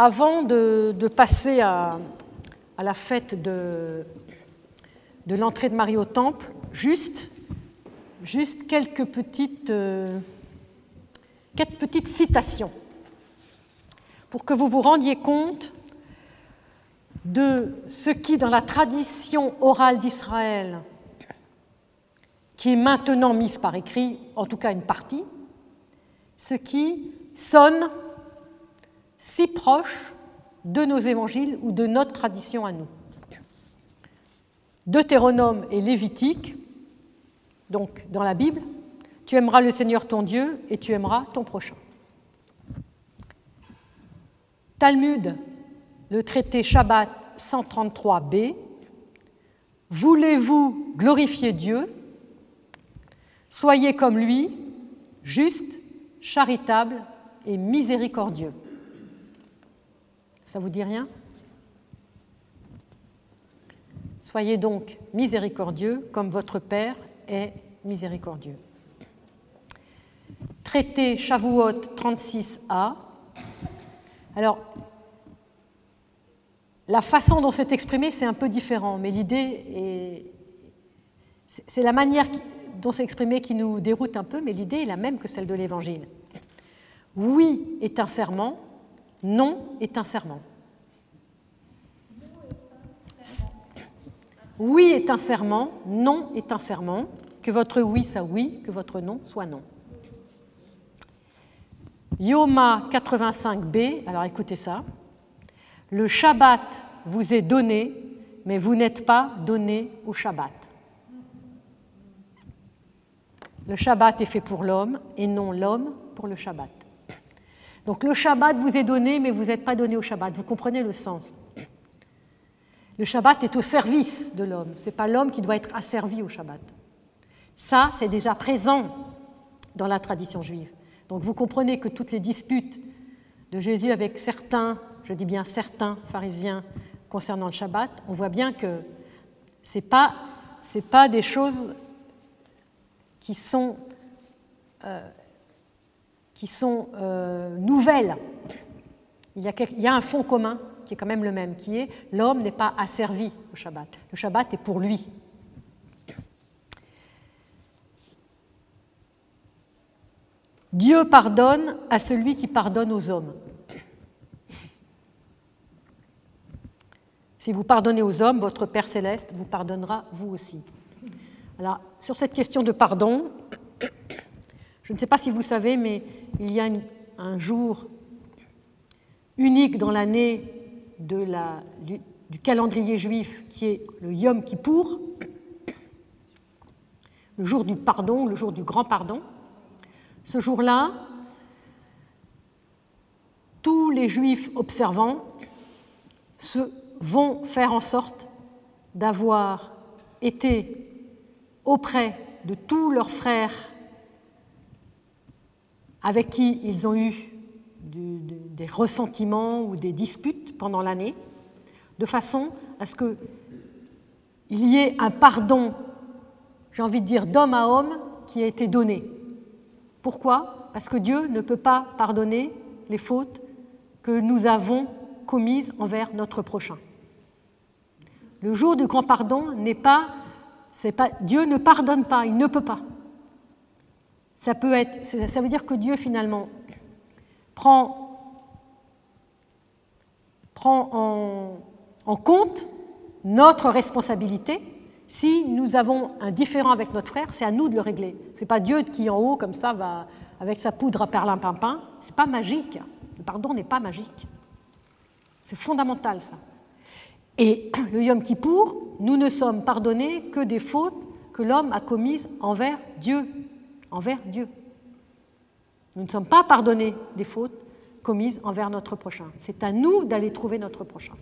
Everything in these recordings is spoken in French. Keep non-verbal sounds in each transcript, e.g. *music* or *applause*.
avant de, passer à, la fête de, l'entrée de Marie au temple, juste, juste quelques petites, euh, quelques petites citations pour que vous vous rendiez compte de ce qui, dans la tradition orale d'Israël, qui est maintenant mise par écrit, en tout cas une partie, ce qui sonne si proche de nos évangiles ou de notre tradition à nous. Deutéronome et Lévitique, donc dans la Bible, tu aimeras le Seigneur ton Dieu et tu aimeras ton prochain. Talmud, le traité Shabbat 133b, Voulez-vous glorifier Dieu? Soyez comme lui, juste, charitable et miséricordieux. Ça vous dit rien? Soyez donc miséricordieux comme votre Père est miséricordieux. Traité Shavuot 36a. Alors, la façon dont c'est exprimé, c'est un peu différent, mais l'idée est. C'est la manière dont c'est exprimé qui nous déroute un peu, mais l'idée est la même que celle de l'Évangile. Oui est un serment, non est un serment. Oui est un serment, non est un serment, que votre oui soit oui, que votre non soit non. Yoma 85b, alors écoutez ça. Le Shabbat vous est donné, mais vous n'êtes pas donné au Shabbat. Le Shabbat est fait pour l'homme et non l'homme pour le Shabbat. Donc le Shabbat vous est donné, mais vous n'êtes pas donné au Shabbat. Vous comprenez le sens le Shabbat est au service de l'homme. Ce n'est pas l'homme qui doit être asservi au Shabbat. Ça, c'est déjà présent dans la tradition juive. Donc vous comprenez que toutes les disputes de Jésus avec certains, je dis bien certains pharisiens concernant le Shabbat, on voit bien que ce n'est pas, pas des choses qui sont, euh, qui sont euh, nouvelles. Il y, a, il y a un fond commun qui est quand même le même, qui est l'homme n'est pas asservi au Shabbat. Le Shabbat est pour lui. Dieu pardonne à celui qui pardonne aux hommes. Si vous pardonnez aux hommes, votre Père céleste vous pardonnera vous aussi. Alors, sur cette question de pardon, je ne sais pas si vous savez, mais il y a un jour unique dans l'année du, calendrier juif qui est le Yom Kippour, le jour du pardon, le jour du grand pardon. Ce jour-là, tous les juifs observants se vont faire en sorte d'avoir été auprès de tous leurs frères avec qui ils ont eu des ressentiments ou des disputes pendant l'année, de façon à ce qu'il y ait un pardon, j'ai envie de dire, d'homme à homme qui a été donné. Pourquoi? Parce que Dieu ne peut pas pardonner les fautes que nous avons commises envers notre prochain. Le jour du grand pardon n'est pas, Dieu ne pardonne pas, il ne peut pas. Ça peut être, ça veut dire que Dieu finalement prend, prend en, compte notre responsabilité. Si nous avons un différent avec notre frère, c'est à nous de le régler. Ce n'est pas Dieu qui en haut, comme ça, va avec sa poudre à perlimpinpin. Ce n'est pas magique. Le pardon n'est pas magique. C'est fondamental, ça. Et *clears throat* le Yom Kippour, nous ne sommes pardonnés que des fautes que l'homme a commises envers Dieu. Envers Dieu. Nous ne sommes pas pardonnés des fautes commises envers notre prochain. C'est à nous d'aller trouver notre prochain.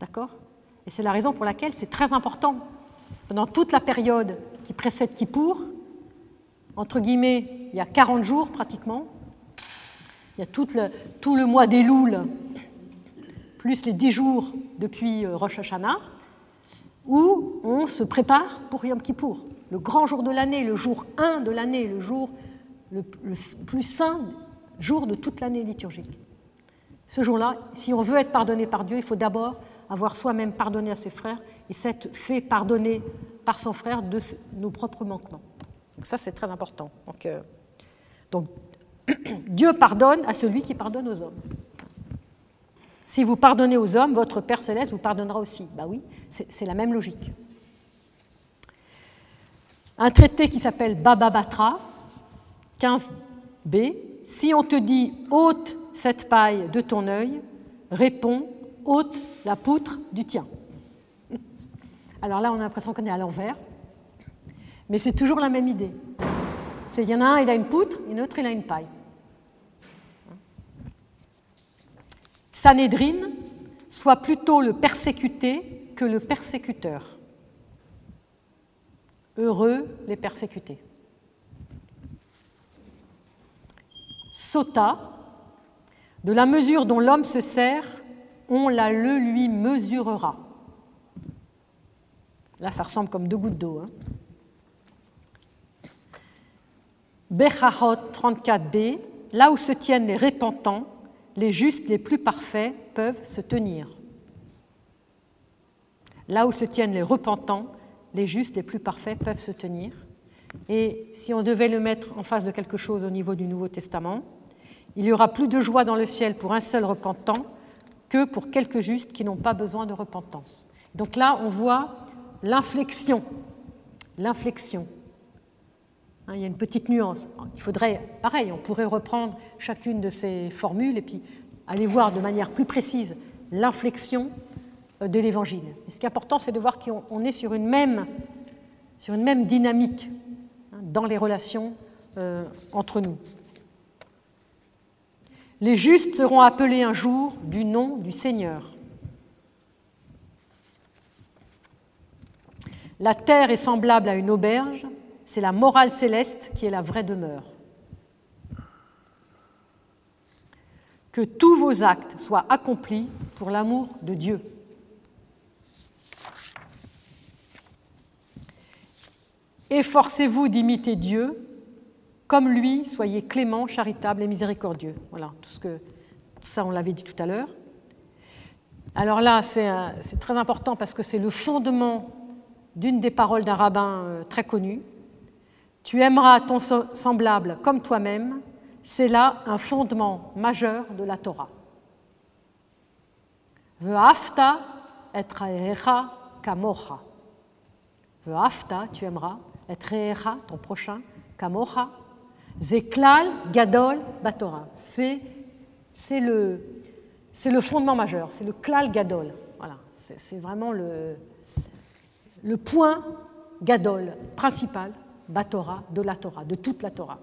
D'accord? Et c'est la raison pour laquelle c'est très important, pendant toute la période qui précède Kippour, entre guillemets, il y a 40 jours pratiquement, il y a tout le, tout le mois des Louls, plus les 10 jours depuis euh, Rosh Hashanah, où on se prépare pour Yom Kippour, le grand jour de l'année, le jour 1 de l'année, le jour le, plus saint jour de toute l'année liturgique. Ce jour-là, si on veut être pardonné par Dieu, il faut d'abord avoir soi-même pardonné à ses frères et s'être fait pardonner par son frère de nos propres manquements. Donc ça, c'est très important. Donc, euh, donc *clears throat* Dieu pardonne à celui qui pardonne aux hommes. Si vous pardonnez aux hommes, votre Père céleste vous pardonnera aussi. Bah oui, c'est la même logique. Un traité qui s'appelle Baba Batra, 15b. Si on te dit ôte cette paille de ton œil, réponds ôte la poutre du tien. *laughs* Alors là, on a l'impression qu'on est à l'envers, mais c'est toujours la même idée. Il y en a un, il a une poutre, et l'autre, il a une paille. Sanédrine soit plutôt le persécuté que le persécuteur. Heureux les persécutés. Sota, de la mesure dont l'homme se sert, on la le lui mesurera. Là, ça ressemble comme deux gouttes d'eau. Hein. Bechahot 34b, là où se tiennent les répentants, les justes les plus parfaits peuvent se tenir. Là où se tiennent les repentants, les justes les plus parfaits peuvent se tenir. Et si on devait le mettre en face de quelque chose au niveau du Nouveau Testament, il y aura plus de joie dans le ciel pour un seul repentant que pour quelques justes qui n'ont pas besoin de repentance. Donc là, on voit l'inflexion. L'inflexion. Hein, il y a une petite nuance. Il faudrait, pareil, on pourrait reprendre chacune de ces formules et puis aller voir de manière plus précise l'inflexion de l'Évangile. ce qui est important, c'est de voir qu'on est sur une même, sur une même dynamique hein, dans les relations euh, entre nous. Les justes seront appelés un jour du nom du Seigneur. La terre est semblable à une auberge c'est la morale céleste qui est la vraie demeure. Que tous vos actes soient accomplis pour l'amour de Dieu. Efforcez-vous d'imiter Dieu, comme lui, soyez clément, charitable et miséricordieux. Voilà, tout, ce que, ça, on l'avait dit tout à l'heure. Alors là, c'est très important parce que c'est le fondement d'une des paroles d'un rabbin euh, très connu, tu aimeras ton semblable comme toi-même, c'est là un fondement majeur de la Torah. Ve'afta et kamocha. Ve'afta, tu aimeras, et ton prochain, kamocha. Zeklal gadol batora. C'est le, fondement majeur, c'est le klal gadol. Voilà, c'est vraiment le, le point gadol principal Torah, de la Torah, de toute la Torah.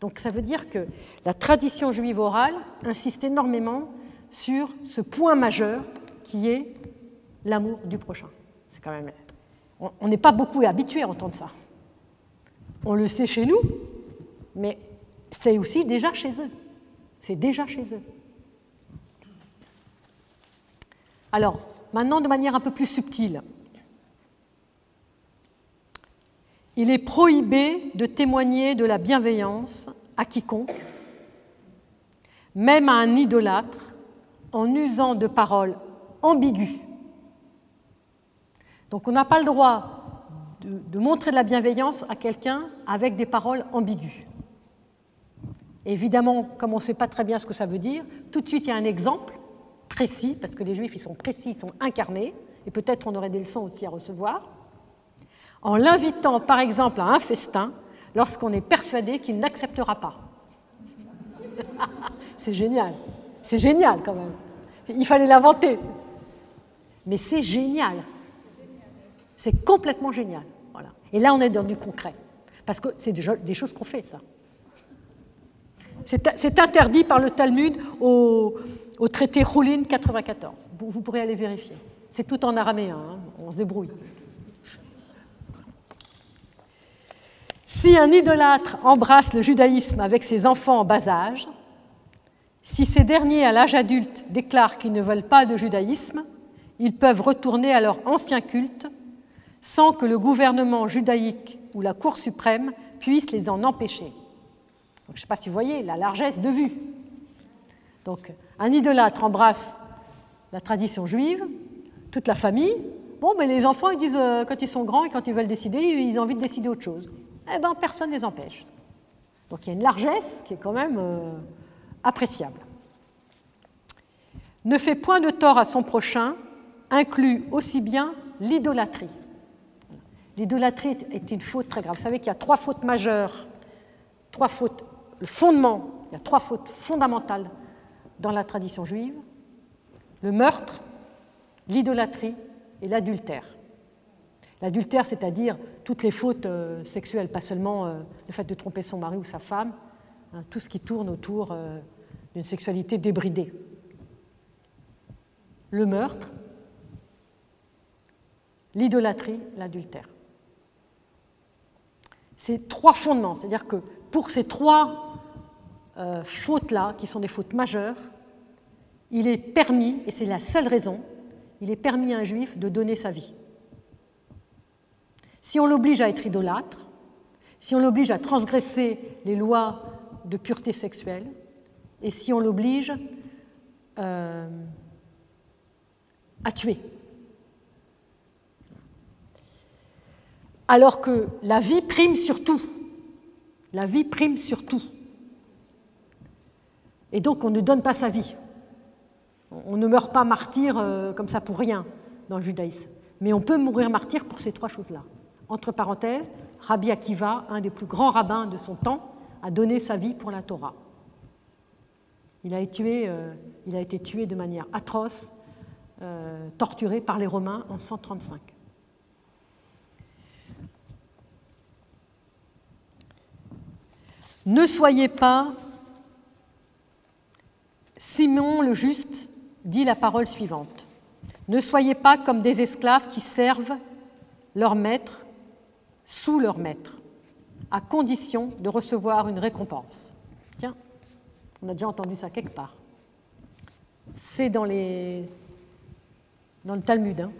Donc ça veut dire que la tradition juive orale insiste énormément sur ce point majeur qui est l'amour du prochain. C'est quand même. On n'est pas beaucoup habitué à entendre ça. On le sait chez nous, mais c'est aussi déjà chez eux. C'est déjà chez eux. Alors, maintenant de manière un peu plus subtile, Il est prohibé de témoigner de la bienveillance à quiconque, même à un idolâtre, en usant de paroles ambiguës. Donc on n'a pas le droit de, montrer de la bienveillance à quelqu'un avec des paroles ambiguës. Évidemment, comme on ne sait pas très bien ce que ça veut dire, tout de suite il y a un exemple précis, parce que les juifs ils sont précis, ils sont incarnés, et peut-être on aurait des leçons aussi à recevoir en l'invitant par exemple à un festin lorsqu'on est persuadé qu'il n'acceptera pas. *laughs* c'est génial, c'est génial quand même. Il fallait l'inventer. Mais c'est génial. C'est complètement génial. Et là, on est dans du concret. Parce que c'est des choses qu'on fait, ça. C'est interdit par le Talmud au, traité Roulin 94. Vous, pourrez aller vérifier. C'est tout en araméen, hein. on se débrouille. Si un idolâtre embrasse le judaïsme avec ses enfants en bas âge, si ces derniers à l'âge adulte déclarent qu'ils ne veulent pas de judaïsme, ils peuvent retourner à leur ancien culte sans que le gouvernement judaïque ou la Cour suprême puisse les en empêcher. je ne sais pas si vous voyez la largesse de vue. Donc, un idolâtre embrasse la tradition juive, toute la famille. Bon, mais les enfants, ils disent, euh, quand ils sont grands et quand ils veulent décider, ils ont envie de décider autre chose. Eh bien, personne ne les empêche. Donc, il y a une largesse qui est quand même euh, appréciable. Ne fait point de tort à son prochain inclut aussi bien l'idolâtrie. L'idolâtrie est une faute très grave. Vous savez qu'il y a trois fautes majeures, trois fautes, le fondement, il y a trois fautes fondamentales dans la tradition juive le meurtre, l'idolâtrie et l'adultère. L'adultère, c'est-à-dire toutes les fautes euh, sexuelles, pas seulement euh, le fait de tromper son mari ou sa femme, hein, tout ce qui tourne autour euh, d'une sexualité débridée. Le meurtre, l'idolâtrie, l'adultère. C'est trois fondements, c'est-à-dire que pour ces trois fautes-là, qui sont des fautes majeures, il est permis, et c'est la seule raison, il est permis à un juif de donner sa vie. Si on l'oblige à être idolâtre, si on l'oblige à transgresser les lois de pureté sexuelle, et si on l'oblige euh, à tuer. Alors que la vie prime sur tout. La vie prime sur tout. Et donc on ne donne pas sa vie. On ne meurt pas martyr euh, comme ça pour rien dans le judaïsme. Mais on peut mourir martyr pour ces trois choses-là. Entre parenthèses, Rabbi Akiva, un des plus grands rabbins de son temps, a donné sa vie pour la Torah. Il a été tué, euh, de manière atroce, euh, torturé par les Romains en 135. Ne soyez pas Simon le juste dit la parole suivante. Ne soyez pas comme des esclaves qui servent leur maître sous leur maître, à condition de recevoir une récompense. Tiens, on a déjà entendu ça quelque part. C'est dans, les... dans le Talmud. Hein.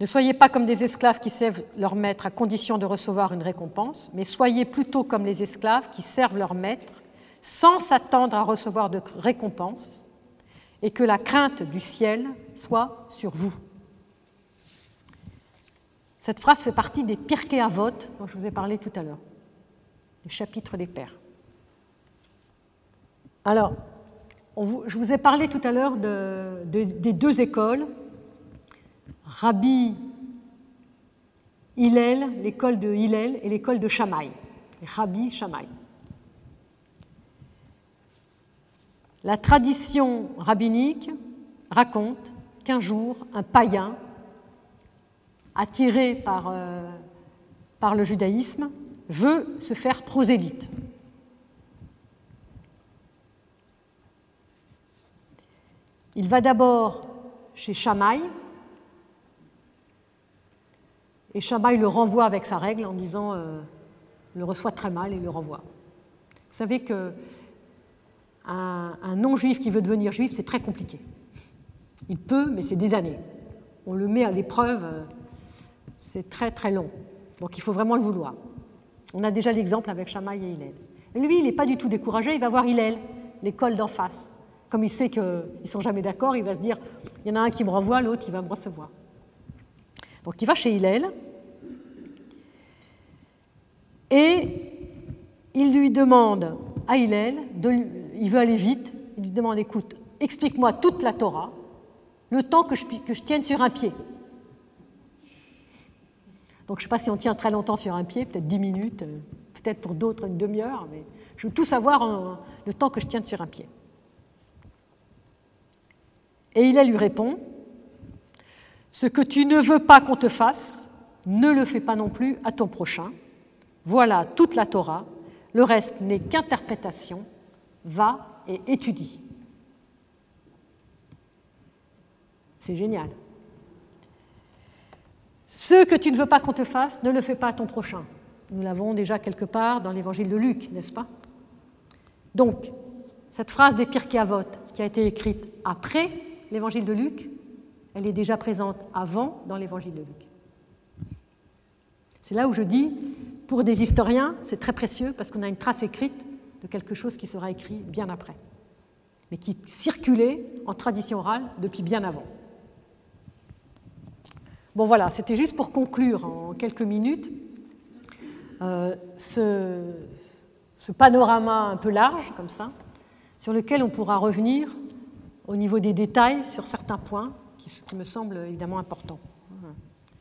Ne soyez pas comme des esclaves qui servent leur maître à condition de recevoir une récompense, mais soyez plutôt comme les esclaves qui servent leur maître sans s'attendre à recevoir de récompense et que la crainte du ciel soit sur vous. Cette phrase fait partie des Pirkei Avot dont je vous ai parlé tout à l'heure, des chapitres des Pères. Alors, je vous ai parlé tout à l'heure des deux écoles, Rabbi Hillel, l'école de Hillel et l'école de Shammai, Rabbi Shammai. La tradition rabbinique raconte qu'un jour, un païen, attiré par, euh, le judaïsme, veut se faire prosélyte. Il va d'abord chez Shammai, et Shammai le renvoie avec sa règle en disant euh, le reçoit très mal et le renvoie. Vous savez que un, non-juif qui veut devenir juif, c'est très compliqué. Il peut, mais c'est des années. On le met à l'épreuve, euh, c'est très très long. Donc il faut vraiment le vouloir. On a déjà l'exemple avec Shammai et Hillel. Lui, il n'est pas du tout découragé, il va voir Hillel, l'école d'en face. Comme il sait qu'ils ne sont jamais d'accord, il va se dire, il y en a un qui me renvoie, l'autre, il va me recevoir. Donc il va chez Hillel, et il lui demande à Hillel il veut aller vite, il lui demande écoute, explique-moi toute la Torah, le temps que je, tienne sur un pied. Donc je ne sais pas si on tient très longtemps sur un pied, peut-être dix minutes, euh, peut-être pour d'autres une demi-heure, mais je veux tout savoir le temps que je tienne sur un pied. Et il lui répond Ce que tu ne veux pas qu'on te fasse, ne le fais pas non plus à ton prochain. Voilà toute la Torah, le reste n'est qu'interprétation va et étudie. C'est génial. Ce que tu ne veux pas qu'on te fasse, ne le fais pas à ton prochain. Nous l'avons déjà quelque part dans l'évangile de Luc, n'est-ce pas? Donc, cette phrase des Pirkei Avot, qui a été écrite après l'évangile de Luc, elle est déjà présente avant dans l'évangile de Luc. C'est là où je dis, pour des historiens, c'est très précieux parce qu'on a une trace écrite de quelque chose qui sera écrit bien après. mais qui circulait en tradition orale depuis bien avant. Bon voilà, c'était juste pour conclure en quelques minutes euh, ce, panorama un peu large, comme ça, sur lequel on pourra revenir au niveau des détails sur certains points qui me semblent évidemment importants.